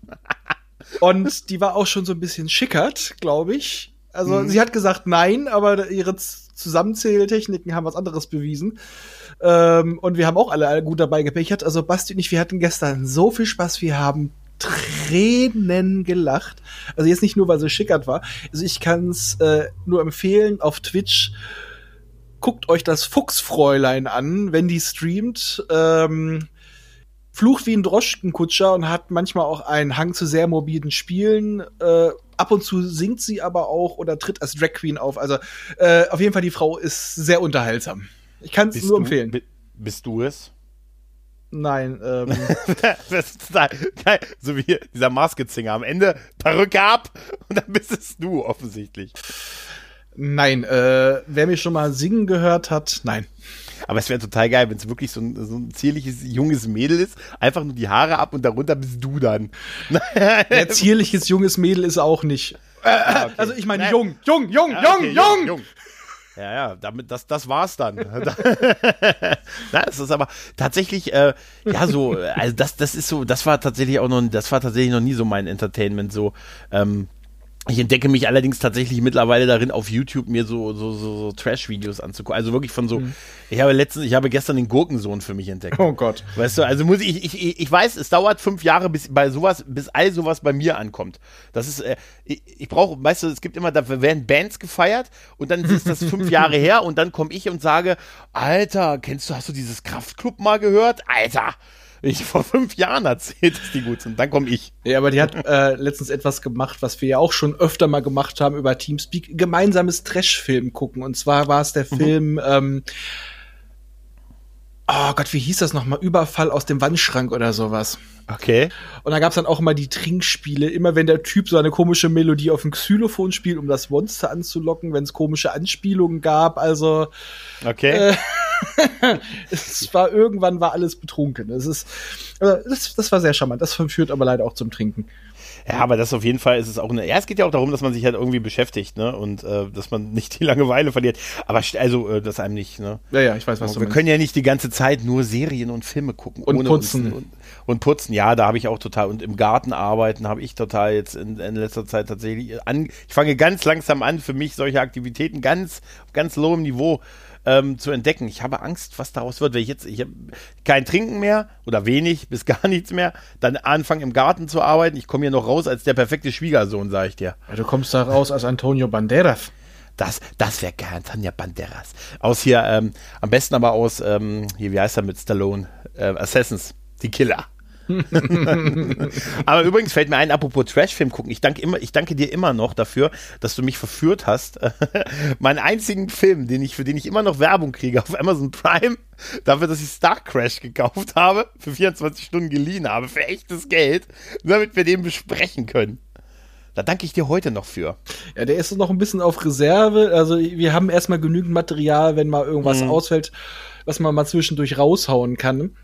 und die war auch schon so ein bisschen schickert, glaube ich. Also mhm. sie hat gesagt nein, aber ihre Zusammenzähltechniken haben was anderes bewiesen. Ähm, und wir haben auch alle, gut dabei gepechert. Also Basti und ich, wir hatten gestern so viel Spaß. Wir haben Tränen gelacht. Also jetzt nicht nur, weil sie schickert war. Also ich kann es äh, nur empfehlen auf Twitch. Guckt euch das Fuchsfräulein an, wenn die streamt. Ähm, flucht wie ein Droschkenkutscher und hat manchmal auch einen Hang zu sehr morbiden Spielen. Äh, ab und zu singt sie aber auch oder tritt als Drag Queen auf. Also äh, auf jeden Fall, die Frau ist sehr unterhaltsam. Ich kann es nur empfehlen. Du, bist du es? Nein. Ähm. total geil. So wie dieser Masketzinger. Am Ende Perücke ab und dann bist es du offensichtlich. Nein, äh, wer mich schon mal singen gehört hat, nein. Aber es wäre total geil, wenn es wirklich so ein, so ein zierliches, junges Mädel ist. Einfach nur die Haare ab und darunter bist du dann. ja, zierliches, junges Mädel ist auch nicht. Ah, okay. Also ich meine jung, jung, jung, ja, okay, jung, jung, jung. Ja, ja, damit, das, das war's dann. Na, es ist aber tatsächlich, äh, ja, so, also das, das ist so, das war tatsächlich auch noch, das war tatsächlich noch nie so mein Entertainment, so, ähm, ich entdecke mich allerdings tatsächlich mittlerweile darin, auf YouTube mir so, so, so, so Trash-Videos anzugucken. Also wirklich von so, mhm. ich habe letztens, ich habe gestern den Gurkensohn für mich entdeckt. Oh Gott. Weißt du, also muss ich, ich, ich weiß, es dauert fünf Jahre, bis bei sowas, bis all sowas bei mir ankommt. Das ist, äh, ich, ich brauche, weißt du, es gibt immer, da werden Bands gefeiert und dann ist das fünf Jahre her und dann komme ich und sage, Alter, kennst du, hast du dieses Kraftclub mal gehört? Alter! Ich vor fünf Jahren erzählt, dass die gut sind. Dann komme ich. Ja, aber die hat äh, letztens etwas gemacht, was wir ja auch schon öfter mal gemacht haben über Teamspeak. Gemeinsames Trash-Film gucken. Und zwar war es der mhm. Film, ähm, oh Gott, wie hieß das nochmal? Überfall aus dem Wandschrank oder sowas. Okay. Und da gab's dann auch immer die Trinkspiele. Immer wenn der Typ so eine komische Melodie auf dem Xylophon spielt, um das Monster anzulocken, wenn es komische Anspielungen gab. Also. Okay. Äh, es war irgendwann war alles betrunken. Es ist, das, das war sehr charmant. Das führt aber leider auch zum Trinken. Ja, aber das auf jeden Fall ist es auch eine. Ja, es geht ja auch darum, dass man sich halt irgendwie beschäftigt, ne? Und äh, dass man nicht die Langeweile verliert. Aber also, äh, dass einem nicht, ne? Ja, ja, ich weiß, was du Wir meinst. können ja nicht die ganze Zeit nur Serien und Filme gucken. Und putzen. und, und, putzen, ja, da habe ich auch total. Und im Garten arbeiten habe ich total jetzt in, in letzter Zeit tatsächlich an. Ich fange ganz langsam an, für mich solche Aktivitäten ganz, ganz low im Niveau ähm, zu entdecken. Ich habe Angst, was daraus wird, wenn ich jetzt, ich habe kein Trinken mehr oder wenig bis gar nichts mehr, dann anfangen im Garten zu arbeiten. Ich komme hier noch raus als der perfekte Schwiegersohn, sage ich dir. Ja, du kommst da raus als Antonio Banderas. Das, das wäre geil, Tanja Banderas. Aus hier, ähm, am besten aber aus, ähm, hier, wie heißt er mit Stallone? Äh, Assassins, die Killer. Aber übrigens fällt mir ein, apropos Trashfilm gucken. Ich danke immer, ich danke dir immer noch dafür, dass du mich verführt hast. Meinen einzigen Film, den ich, für den ich immer noch Werbung kriege auf Amazon Prime, dafür, dass ich Star Crash gekauft habe, für 24 Stunden geliehen habe, für echtes Geld, damit wir den besprechen können. Da danke ich dir heute noch für. Ja, der ist noch ein bisschen auf Reserve. Also wir haben erstmal genügend Material, wenn mal irgendwas mhm. ausfällt, was man mal zwischendurch raushauen kann.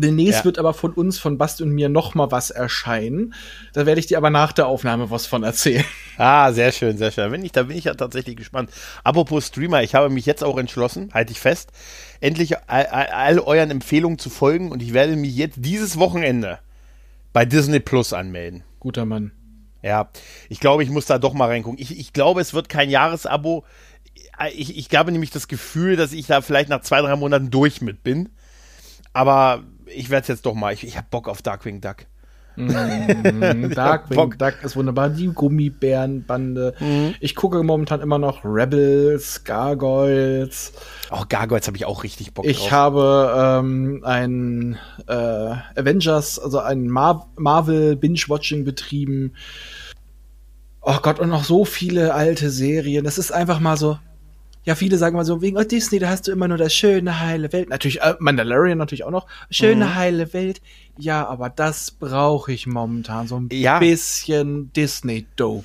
Demnächst ja. wird aber von uns, von Basti und mir, noch mal was erscheinen. Da werde ich dir aber nach der Aufnahme was von erzählen. Ah, sehr schön, sehr schön. Bin ich, da bin ich ja tatsächlich gespannt. Apropos Streamer, ich habe mich jetzt auch entschlossen, halte ich fest, endlich all, all, all euren Empfehlungen zu folgen und ich werde mich jetzt dieses Wochenende bei Disney Plus anmelden. Guter Mann. Ja, ich glaube, ich muss da doch mal reingucken. Ich, ich glaube, es wird kein Jahresabo. Ich, ich habe nämlich das Gefühl, dass ich da vielleicht nach zwei, drei Monaten durch mit bin. Aber ich werde es jetzt doch mal. Ich, ich habe Bock auf Darkwing Duck. Mm, Darkwing Duck ist wunderbar. Die Gummibärenbande. Mhm. Ich gucke momentan immer noch Rebels, Gargoyles. Auch oh, Gargoyles habe ich auch richtig Bock ich drauf. Ich habe ähm, ein äh, Avengers, also ein Mar Marvel Binge-Watching betrieben. Oh Gott, und noch so viele alte Serien. Das ist einfach mal so, ja, viele sagen mal so, wegen oh, Disney, da hast du immer nur das schöne, heile Welt. Natürlich, äh, Mandalorian natürlich auch noch. Schöne, mhm. heile Welt. Ja, aber das brauche ich momentan. So ein ja. bisschen Disney-Dope.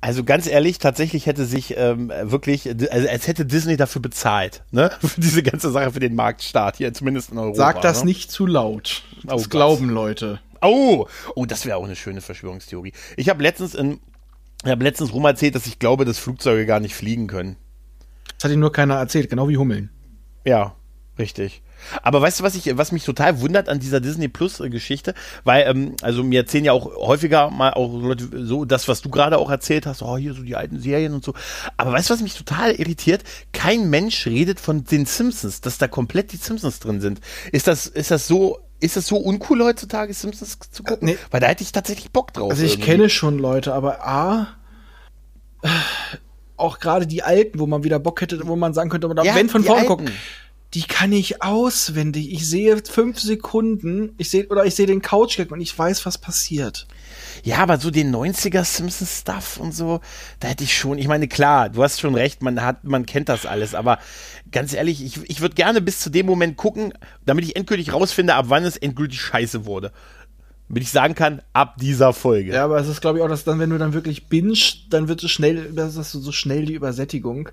Also ganz ehrlich, tatsächlich hätte sich ähm, wirklich, also als hätte Disney dafür bezahlt, ne? Für diese ganze Sache, für den Marktstart hier, zumindest in Europa. Sag das ne? nicht zu laut. Das oh, glauben Gott. Leute. Oh, oh, das wäre auch eine schöne Verschwörungstheorie. Ich habe letztens in, ich habe letztens rum erzählt, dass ich glaube, dass Flugzeuge gar nicht fliegen können. Das hat ihm nur keiner erzählt, genau wie Hummeln. Ja, richtig. Aber weißt du, was ich, was mich total wundert an dieser Disney Plus Geschichte, weil ähm, also mir erzählen ja auch häufiger mal auch Leute so das, was du gerade auch erzählt hast, oh hier so die alten Serien und so. Aber weißt du, was mich total irritiert? Kein Mensch redet von den Simpsons, dass da komplett die Simpsons drin sind. Ist das, ist das so? Ist das so uncool heutzutage, Simpsons zu gucken? Nee. Weil da hätte ich tatsächlich Bock drauf. Also ich irgendwie. kenne schon Leute, aber A, auch gerade die alten, wo man wieder Bock hätte, wo man sagen könnte, ja, wenn von vorne gucken, die kann ich auswendig. Ich sehe fünf Sekunden, ich sehe oder ich sehe den Couchgag und ich weiß, was passiert. Ja, aber so den 90er Simpsons Stuff und so, da hätte ich schon, ich meine, klar, du hast schon recht, man hat, man kennt das alles, aber ganz ehrlich, ich, ich würde gerne bis zu dem Moment gucken, damit ich endgültig rausfinde, ab wann es endgültig scheiße wurde damit ich sagen kann, ab dieser Folge. Ja, aber es ist, glaube ich, auch, dass dann, wenn du dann wirklich bingst, dann wird es schnell, das ist so schnell die Übersättigung.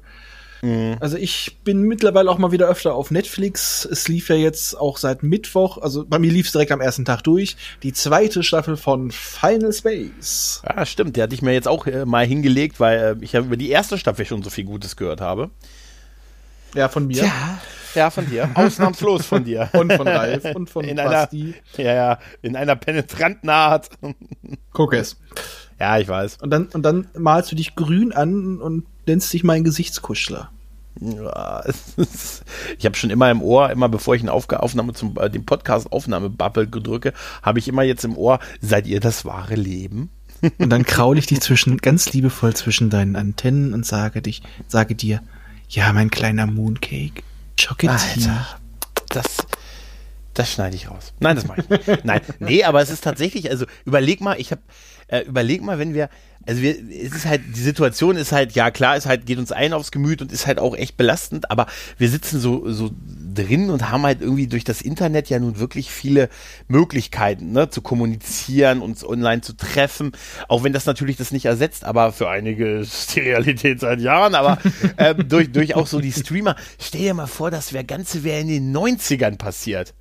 Mhm. Also ich bin mittlerweile auch mal wieder öfter auf Netflix. Es lief ja jetzt auch seit Mittwoch, also bei mir lief es direkt am ersten Tag durch, die zweite Staffel von Final Space. Ja, stimmt. Der hatte ich mir jetzt auch äh, mal hingelegt, weil äh, ich ja über die erste Staffel schon so viel Gutes gehört habe. Ja, von mir. Ja. Ja, von dir. Ausnahmslos von dir. und von Ralf und von in Basti. Einer, ja, ja, in einer penetranten Art. Guck es. Ja, ich weiß. Und dann, und dann malst du dich grün an und nennst dich mein Gesichtskuschler. Ja, ich habe schon immer im Ohr, immer bevor ich eine Aufnahme zum äh, dem Podcast Aufnahmebubble drücke, habe ich immer jetzt im Ohr, seid ihr das wahre Leben? Und dann kraule ich dich zwischen ganz liebevoll zwischen deinen Antennen und sage dich, sage dir, ja, mein kleiner Mooncake. Chocolatier. Alter, das, das schneide ich raus. Nein, das mache ich nicht. Nein, nee, aber es ist tatsächlich, also überleg mal, ich habe, äh, überleg mal, wenn wir, also wir, es ist halt, die Situation ist halt, ja klar, es halt, geht uns ein aufs Gemüt und ist halt auch echt belastend, aber wir sitzen so, so drin und haben halt irgendwie durch das Internet ja nun wirklich viele Möglichkeiten, ne, zu kommunizieren, uns online zu treffen, auch wenn das natürlich das nicht ersetzt, aber für einige ist die Realität seit Jahren, aber äh, durch, durch auch so die Streamer, stell dir mal vor, das wäre Ganze wäre in den 90ern passiert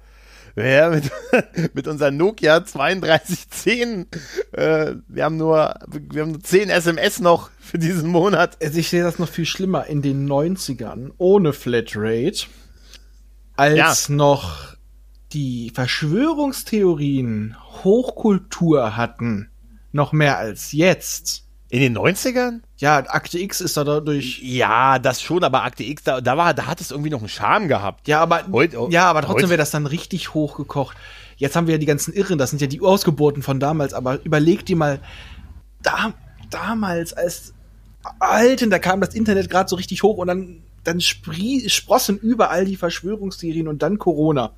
ja, mit, mit unserem Nokia 3210. Äh, wir haben nur, wir haben nur 10 SMS noch für diesen Monat. Also ich sehe das noch viel schlimmer in den 90ern ohne Flatrate, als ja. noch die Verschwörungstheorien Hochkultur hatten, noch mehr als jetzt. In den 90ern? Ja, Akte X ist da dadurch. Ja, das schon, aber Akte X, da, da war, da hat es irgendwie noch einen Charme gehabt. Ja, aber, Heut, oh, ja, aber trotzdem wäre das dann richtig hochgekocht. Jetzt haben wir ja die ganzen Irren, das sind ja die Ausgeburten von damals, aber überleg dir mal, da, damals als Alten, da kam das Internet gerade so richtig hoch und dann, dann sprie, sprossen überall die Verschwörungstheorien und dann Corona.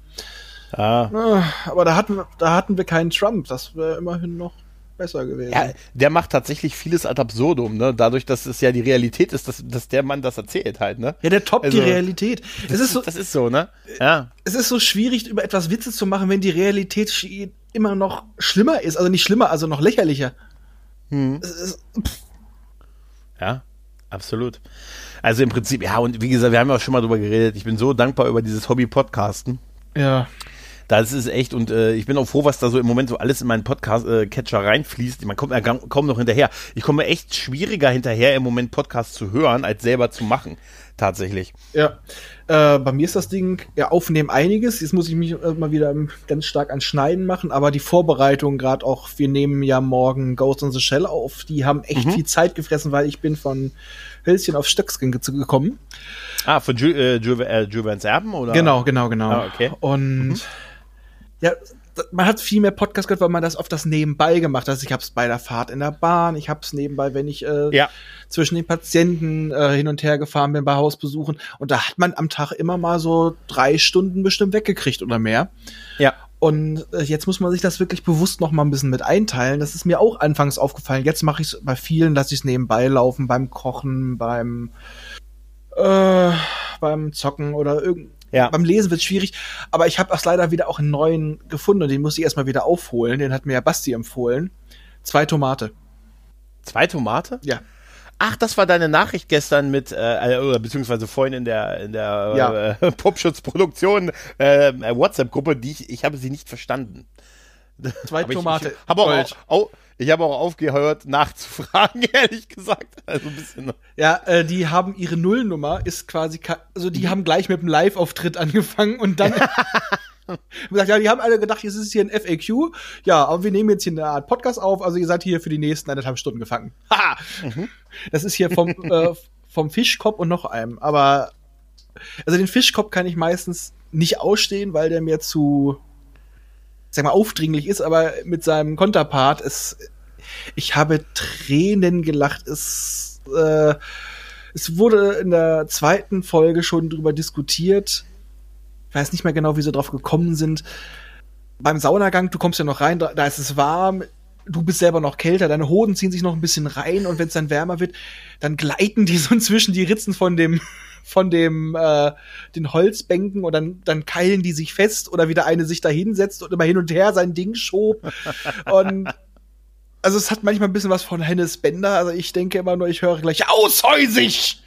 Ah. Ah, Aber da hatten, da hatten wir keinen Trump. Das wäre immerhin noch besser gewesen. Ja, der macht tatsächlich vieles ad absurdum, ne? Dadurch, dass es ja die Realität ist, dass, dass der Mann das erzählt halt, ne? Ja, der toppt Also, die Realität. Es ist, so, Das ist so, ne? Ja. es ist so schwierig, über etwas Witze zu machen, wenn die Realität immer noch schlimmer ist. Also nicht schlimmer, also noch lächerlicher. Hm. Ist, Ja, absolut. Also im Prinzip, ja, und wie gesagt, wir haben ja auch schon mal drüber geredet. Ich bin so dankbar über dieses Hobby-Podcasten. ja. Das ist echt, und äh, ich bin auch froh, was da so im Moment so alles in meinen Podcast-Catcher reinfließt. Man kommt ja kaum noch hinterher. Ich komme echt schwieriger hinterher, im Moment Podcasts zu hören, als selber zu machen. Tatsächlich. Ja, äh, bei mir ist das Ding ja aufnehmen einiges. Jetzt muss ich mich äh, mal wieder ganz stark an Schneiden machen, aber die Vorbereitung gerade auch, wir nehmen ja morgen Ghost in the Shell auf, die haben echt Mhm. viel Zeit gefressen, weil ich bin von Hölzchen auf Stöckskin ge- gekommen. Ah, von Ju äh, Ju äh, Erben, oder? Genau, genau, genau. Ah, okay. Und ja, man hat viel mehr Podcast gehört, weil man das oft das nebenbei gemacht hat. Also ich habe es bei der Fahrt in der Bahn, ich habe es nebenbei, wenn ich äh, Ja. zwischen den Patienten äh, hin und her gefahren bin bei Hausbesuchen. Und da hat man am Tag immer mal so drei Stunden bestimmt weggekriegt oder mehr. Ja. Und äh, jetzt muss man sich das wirklich bewusst noch mal ein bisschen mit einteilen. Das ist mir auch anfangs aufgefallen. Jetzt mache ich es bei vielen, dass ich es nebenbei laufen, beim Kochen, beim äh, beim Zocken oder irgend Ja. beim Lesen wird schwierig. Aber ich habe erst leider wieder auch einen neuen gefunden und den muss ich erstmal wieder aufholen. Den hat mir ja Basti empfohlen. Zwei Tomate. Zwei Tomate? Ja. Ach, das war deine Nachricht gestern mit, äh, äh, oder beziehungsweise vorhin in der, in der Ja. äh, Popschutzproduktion äh, äh, WhatsApp-Gruppe, die ich, ich habe sie nicht verstanden. Zwei Aber ich- Tomate. Ich, habe auch, auch, ich habe auch aufgehört nachzufragen, ehrlich gesagt. Also ein bisschen. Ja, äh, die haben ihre Nullnummer, ist quasi, also die haben gleich mit dem Live-Auftritt angefangen und dann gesagt, ja, die haben alle gedacht, jetzt ist es hier ein FAQ. Ja, aber wir nehmen jetzt hier eine Art Podcast auf, also ihr seid hier für die nächsten eineinhalb Stunden gefangen. Haha! Das ist hier vom, äh, vom Fischkopf und noch einem. Aber also den Fischkopf kann ich meistens nicht ausstehen, weil der mir zu, sag mal, aufdringlich ist, aber mit seinem Konterpart ist, ich habe Tränen gelacht. Es, äh, es wurde in der zweiten Folge schon drüber diskutiert. Ich weiß nicht mehr genau, wie sie drauf gekommen sind. Beim Saunagang, du kommst ja noch rein, da, da ist es warm, du bist selber noch kälter, deine Hoden ziehen sich noch ein bisschen rein und wenn es dann wärmer wird, dann gleiten die so zwischen die Ritzen von dem von dem äh, den Holzbänken und dann dann keilen die sich fest oder wieder eine sich da hinsetzt und immer hin und her sein Ding schob und also es hat manchmal ein bisschen was von Hennes Bender, also ich denke immer nur, ich höre gleich aushäusig.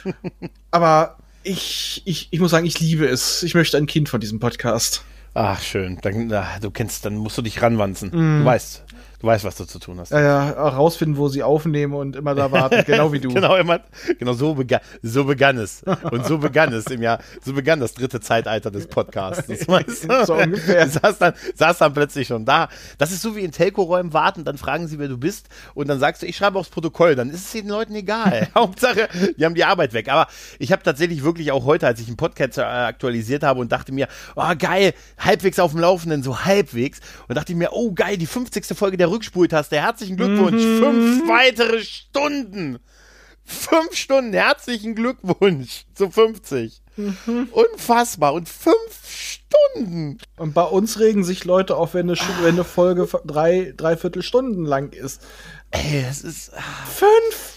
Aber ich, ich, ich muss sagen, ich liebe es. Ich möchte ein Kind von diesem Podcast. Ach, schön. Dann, ah, du kennst, dann musst du dich ranwanzen. Du weißt, du weißt, was du zu tun hast. Ja, ja, rausfinden, wo sie aufnehmen und immer da warten, genau wie du. Genau, immer, genau so, begann, so begann es. Und so begann es im Jahr, so begann das dritte Zeitalter des Podcasts. Das weißt du? So ungefähr. Saß dann, saß dann plötzlich schon da. Das ist so wie in Telco-Räumen warten, dann fragen sie, wer du bist und dann sagst du, ich schreibe aufs Protokoll. Dann ist es den Leuten egal. Hauptsache, die haben die Arbeit weg. Aber ich habe tatsächlich wirklich auch heute, als ich einen Podcast äh, aktualisiert habe und dachte mir, oh geil, halbwegs auf dem Laufenden, so halbwegs. Und dachte ich mir, oh geil, die 50. Folge der Rückspultaste. Herzlichen Glückwunsch. Fünf weitere Stunden. Fünf Stunden, herzlichen Glückwunsch zu 50. Unfassbar. Und fünf Stunden. Und bei uns regen sich Leute auf, wenn eine, Sch- wenn eine Folge drei, dreiviertel Stunden lang ist. Ey, das ist, Fünf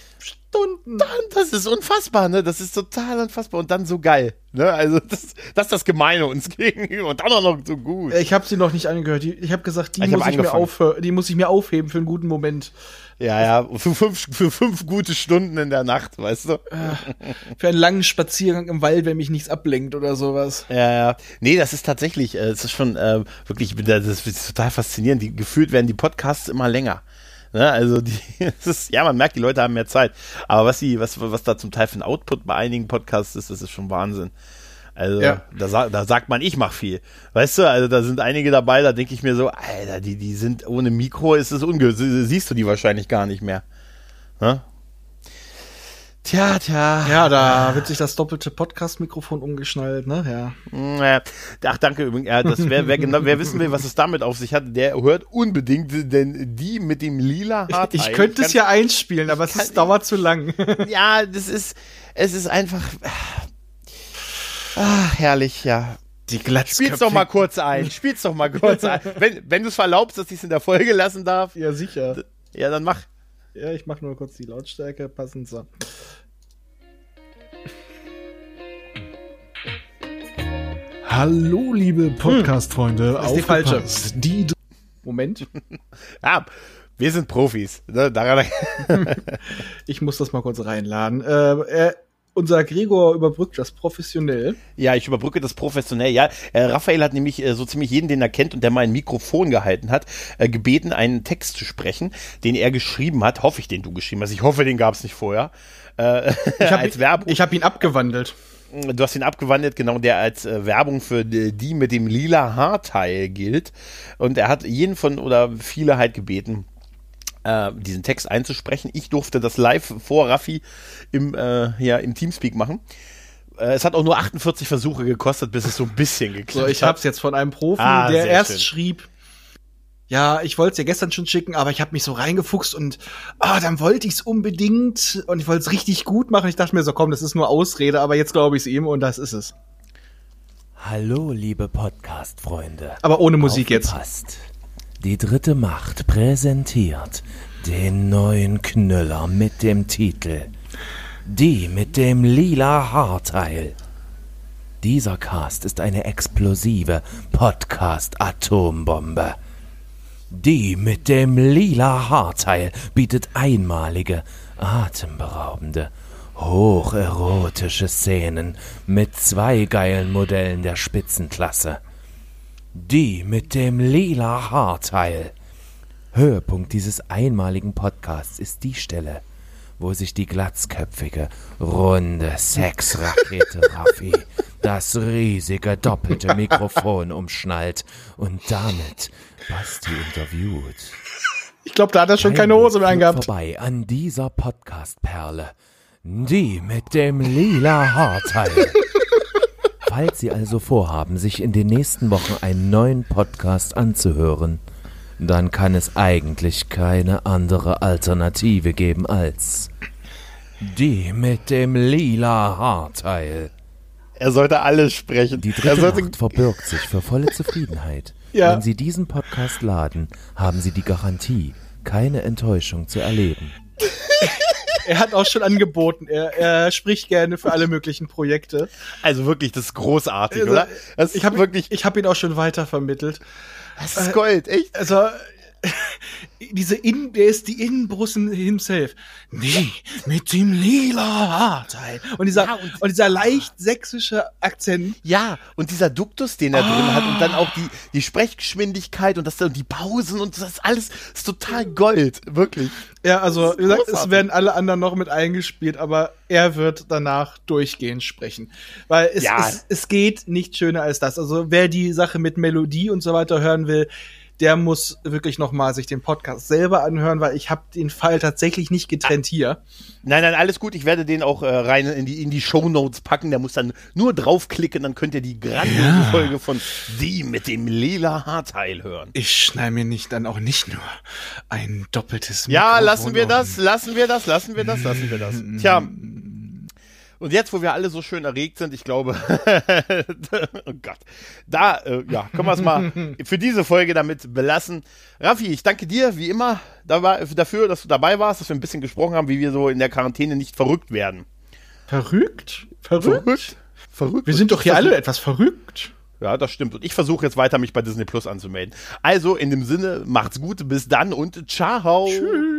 Stunden. das ist unfassbar, ne? Das ist total unfassbar und dann so geil, ne? Also, das, das ist das Gemeine uns gegenüber und dann auch noch so gut. Ich habe sie noch nicht angehört. Ich habe gesagt, die Ich muss hab ich, mir die muss ich mir aufheben für einen guten Moment. Ja, ja, für fünf, für fünf gute Stunden in der Nacht, weißt du? Für einen langen Spaziergang im Wald, wenn mich nichts ablenkt oder sowas. Ja, ja. Nee, das ist tatsächlich, äh, es ist schon äh, wirklich, das ist total faszinierend. Die, gefühlt werden die Podcasts immer länger. Ne? Also die, ist, ja, man merkt, die Leute haben mehr Zeit. Aber was sie, was, was da zum Teil für ein Output bei einigen Podcasts ist, das ist schon Wahnsinn. Also Ja. da, da sagt man, ich mach viel. Weißt du, also da sind einige dabei, da denke ich mir so, Alter, die, die sind ohne Mikro, ist es unge siehst du die wahrscheinlich gar nicht mehr. Ne? Tja, tja. Ja, da wird sich das doppelte Podcast-Mikrofon umgeschnallt, ne? Ja. Mm, Ach, danke übrigens. Ja, das wer, wer, genau, wer wissen will, was es damit auf sich hat, der hört unbedingt, denn die mit dem lila Haarteil. Ich könnte es ja einspielen, aber es kann- ist, dauert zu lang. Ja, das ist, es ist einfach. Ah, herrlich, ja. Die. Spiel's doch mal kurz ein. Spiel's doch mal kurz ein. Wenn, wenn du es verlaubst, dass ich es in der Folge lassen darf, Ja, sicher. ja, dann mach. Ja, ich mach nur kurz die Lautstärke passend so. Hallo, liebe Podcast-Freunde. das ist die falsche. Die Moment, Ja, wir sind Profis. Ne? Ich muss das mal kurz reinladen. Äh, äh, unser Gregor überbrückt das professionell. ja, ich überbrücke das professionell. Ja, äh, Raphael hat nämlich äh, so ziemlich jeden, den er kennt und der mal ein Mikrofon gehalten hat, äh, gebeten, einen Text zu sprechen, den er geschrieben hat. Hoffe ich, den du geschrieben hast. Ich hoffe, den gab es nicht vorher. Äh, Ich hab, als Werbung. Ich habe ihn abgewandelt. Du hast ihn abgewandelt, genau, der als äh, Werbung für die, die mit dem lila Haarteil gilt. Und er hat jeden von oder viele halt gebeten, äh, diesen Text einzusprechen. Ich durfte das live vor Raffi im, äh, ja, im Teamspeak machen. Äh, es hat auch nur 48 Versuche gekostet, bis es so ein bisschen geklappt So, ich hat. hab's jetzt von einem Profi, Ah, der erst schön. schrieb, ja, ich wollte es dir gestern schon schicken, aber ich habe mich so reingefuchst und ah, dann wollte ich's unbedingt und ich wollte es richtig gut machen. Ich dachte mir so, komm, das ist nur Ausrede, aber jetzt glaube ich es ihm und das ist es. Hallo, liebe Podcast-Freunde. Aber ohne Musik jetzt. Die dritte Macht präsentiert den neuen Knüller mit dem Titel Die mit dem lila Haarteil. Dieser Cast ist eine explosive Podcast-Atombombe. Die mit dem lila Haarteil bietet einmalige, atemberaubende, hocherotische Szenen mit zwei geilen Modellen der Spitzenklasse. Die mit dem lila Haarteil. Höhepunkt dieses einmaligen Podcasts ist die Stelle, wo sich die glatzköpfige, runde Sexrakete Raffi das riesige doppelte Mikrofon umschnallt und damit Basti interviewt. Ich glaube, da hat er schon keine Hose mehr angehabt. vorbei an dieser Podcast-Perle. Die mit dem lila Haarteil. Falls Sie also vorhaben, sich in den nächsten Wochen einen neuen Podcast anzuhören, dann kann es eigentlich keine andere Alternative geben als die mit dem lila Haarteil. Er sollte alles sprechen. Die er dritte sollte, Macht verbirgt sich für volle Zufriedenheit. Ja. Wenn Sie diesen Podcast laden, haben Sie die Garantie, keine Enttäuschung zu erleben. Er hat auch schon angeboten. Er, er spricht gerne für alle möglichen Projekte. also wirklich, das ist großartig, Also, oder? Das Ich habe wirklich, ich hab ihn auch schon weitervermittelt. das ist Gold, echt. Also, diese In, der ist die Innenbrussen himself. Nee, mit dem lila Haarteil. Und dieser, Ja, und, und- dieser leicht sächsische Akzent. Ja, und dieser Duktus, den er drin hat und dann Ah. auch die, die Sprechgeschwindigkeit und das und die Pausen und das alles ist total Gold, wirklich. Ja, also, wie gesagt, es werden alle anderen noch mit eingespielt, aber er wird danach durchgehend sprechen. Weil es, Ja. es, es geht nicht schöner als das. Also, wer die Sache mit Melodie und so weiter hören will, der muss wirklich noch mal sich den Podcast selber anhören, weil ich habe den Fall tatsächlich nicht getrennt hier. Nein, nein, alles gut. Ich werde den auch äh, rein in die, in die Shownotes packen. Der muss dann nur draufklicken, dann könnt ihr die grandiose Folge von Die mit dem lila Haarteil hören. Ich schneide mir nicht dann auch nicht nur ein doppeltes Ja, Mikrofon lassen wir das, lassen wir das, lassen wir das, lassen wir das. Tja. Und jetzt, wo wir alle so schön erregt sind, ich glaube, oh Gott, da, äh, ja, können wir es mal für diese Folge damit belassen. Raffi, ich danke dir, wie immer, dafür, dass du dabei warst, dass wir ein bisschen gesprochen haben, wie wir so in der Quarantäne nicht verrückt werden. Verrückt? Verrückt? Verrückt? Verrückt? Wir sind doch hier alle etwas verrückt. Ja, das stimmt. Und ich versuche jetzt weiter, mich bei Disney Plus anzumelden. Also, in dem Sinne, macht's gut, bis dann und ciao. Tschüss.